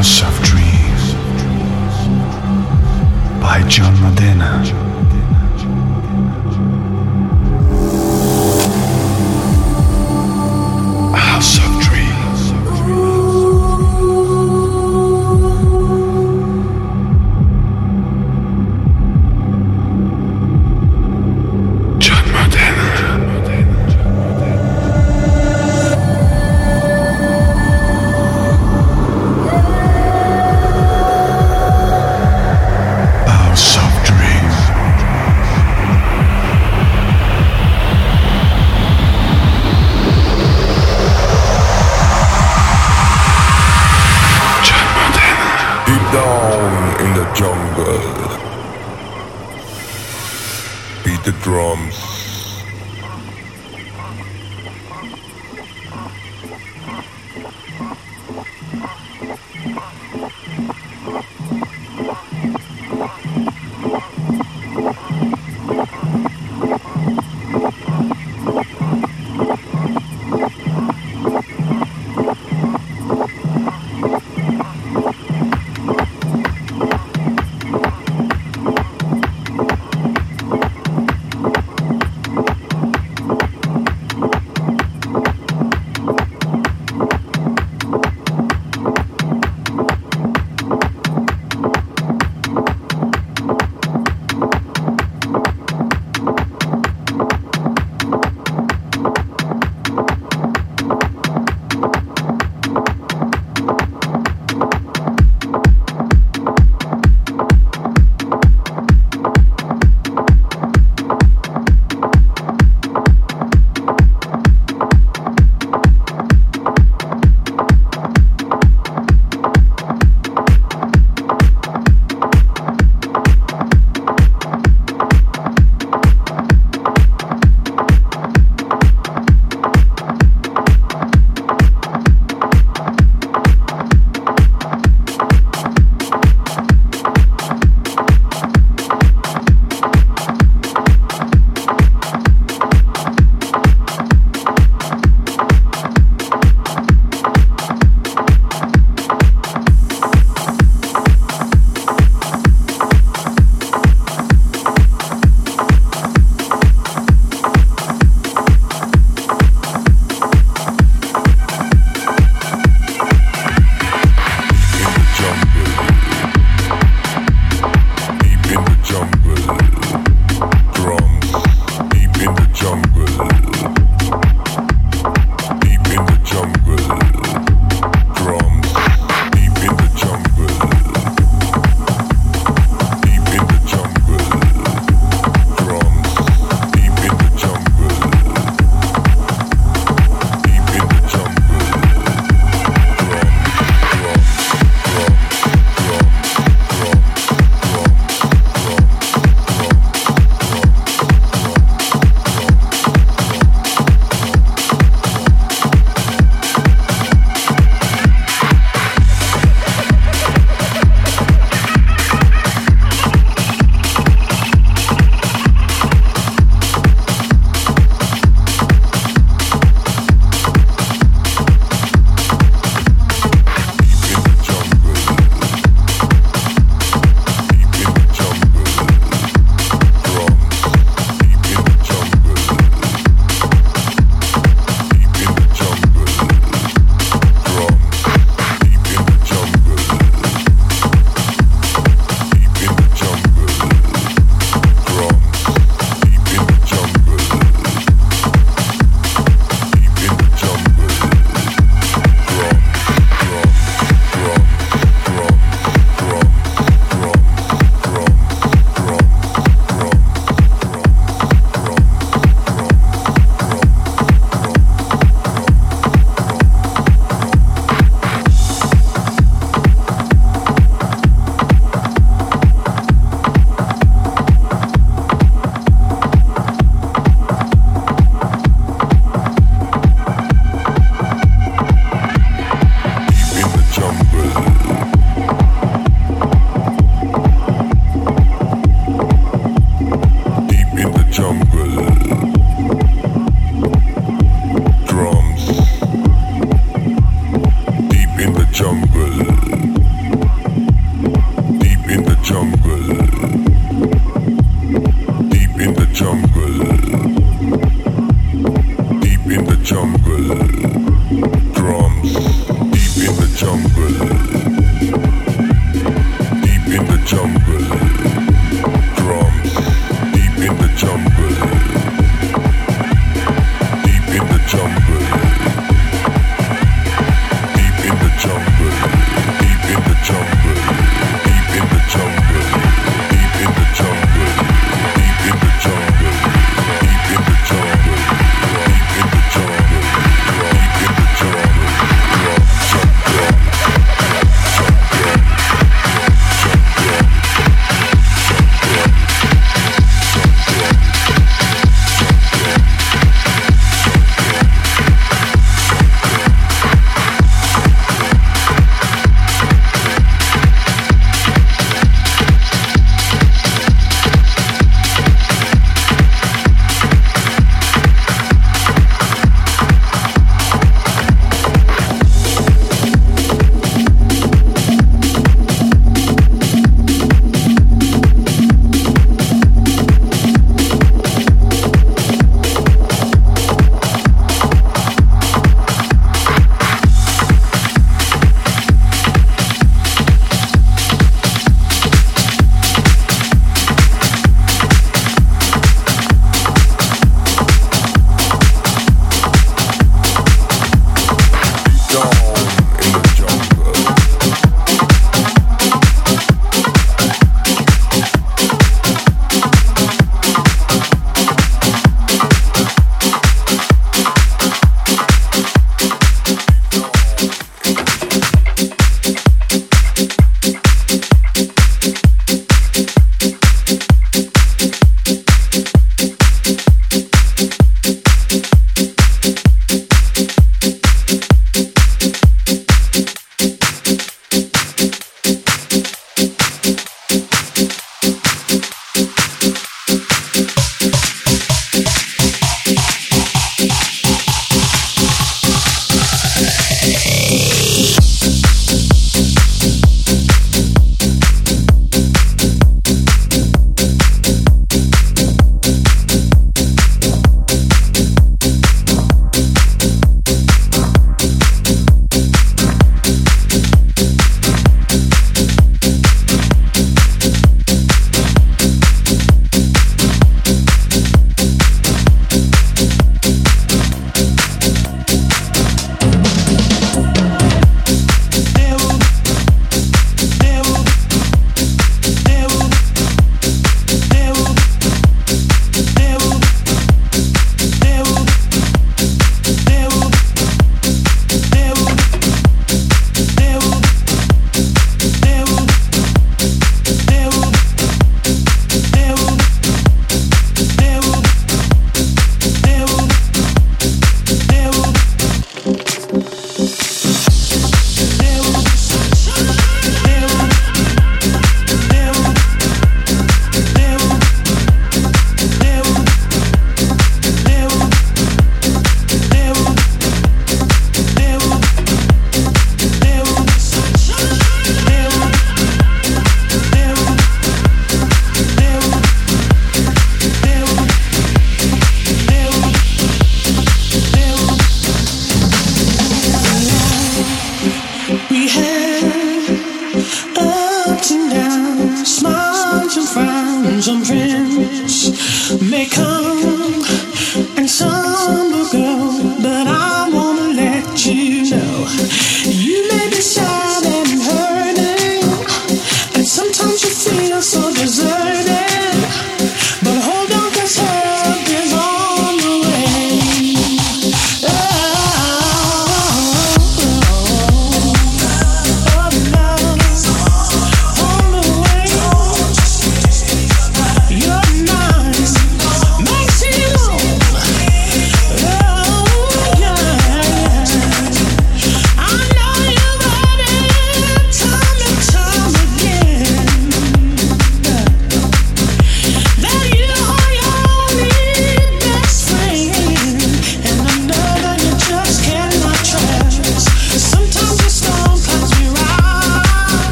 House of Dreams by John Modena.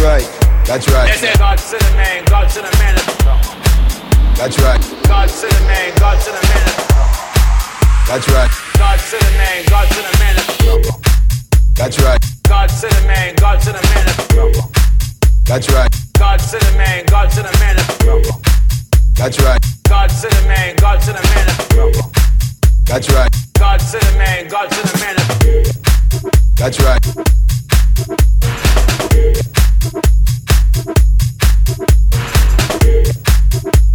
right. That's right. They say God to the man, God to the man. That's right. God to the man, God to the man. That's right. God to the man, God to the man. That's right. God to the man, God to the man. That's right. God to the man, God to the man. That's right. God to the man, God to the man. That's right. God to the man, God to the man. That's right.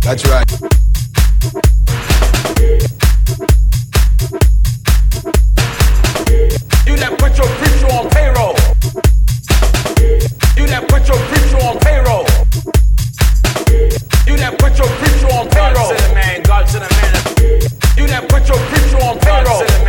That's right. You that put your preacher on payroll. You that put your preacher on payroll. You that put your preacher on payroll. God sent a man, God sent a man. You that put your preacher on payroll.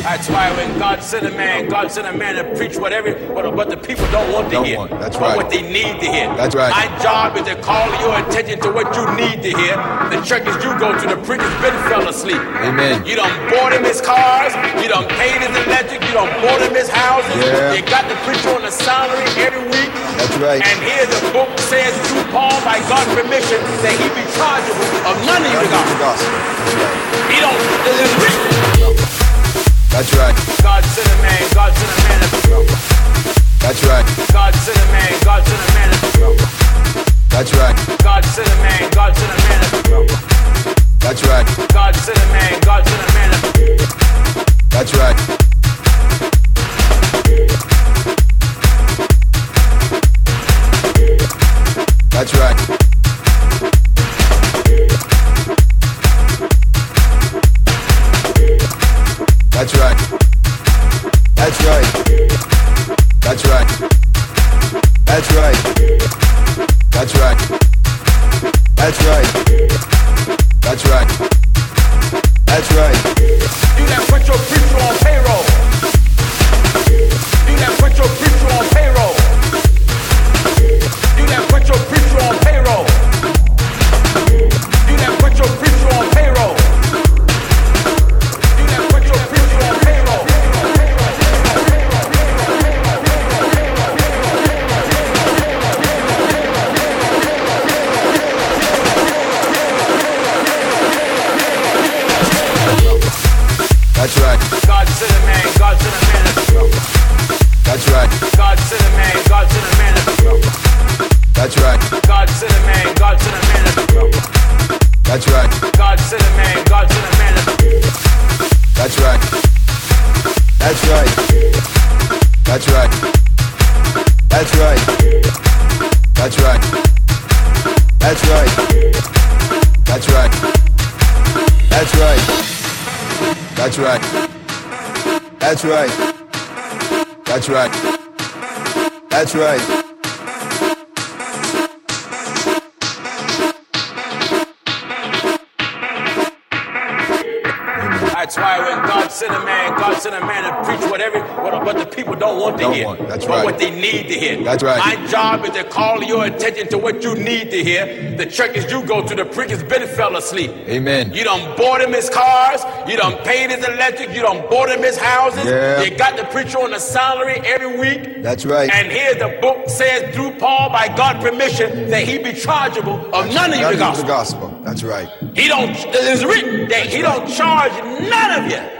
That's why when God sent a man, God sent a man to preach whatever, but, what, what the people don't want to Don't hear. want. That's but right. What they need to hear. That's right. My job is to call your attention to what you need to hear. The churches you go to, the preachers been fell asleep. Amen. You don't bought him his cars, you don't paid his electric, you don't bought him his houses, Yeah. you got the preacher on a salary every week. That's right. And here the book says through Paul, by God's permission, that he be chargeable of none of you That is the God. gospel. That's right. He don't it's written. That's right. God to the man, God to the man of the That's right. God to the man, God to the man of the That's right. God to the man, God to the man of the That's right. God to the man, God to the man of the That's right. That's right. You need to hear. The churches you go to, the preacher's been fell asleep. Amen. You done bought him his cars, you done paid his electric, you done bought him his houses. Yeah. You got the preacher on a salary every week. That's right. And here the book says through Paul, by God permission, that he be chargeable of none of you the of the gospel. gospel. That's right. He don't. It's written that he don't charge none of you.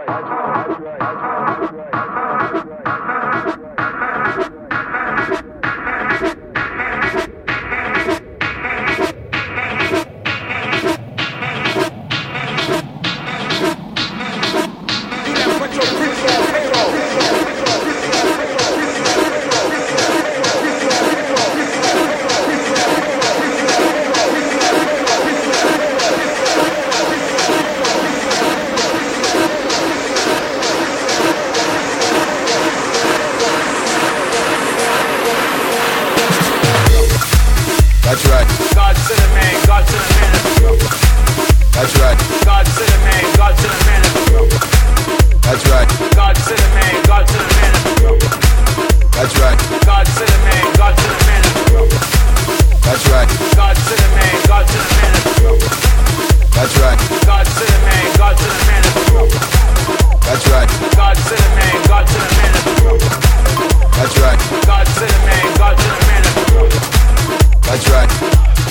That's right. God sent a man. God sent a man. That's right. God sent a man. God sent a man. That's right. God sent a man. God sent a man. That's right. God sent a man. God sent a man. That's right. God sent a man. God sent a man. That's right. God sent a man. God sent a man. That's right. God sent a man. God sent a man. That's right.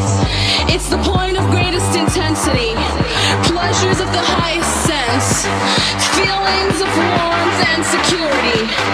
heights. It's the point of greatest intensity, pleasures of the highest sense, feelings of warmth and security.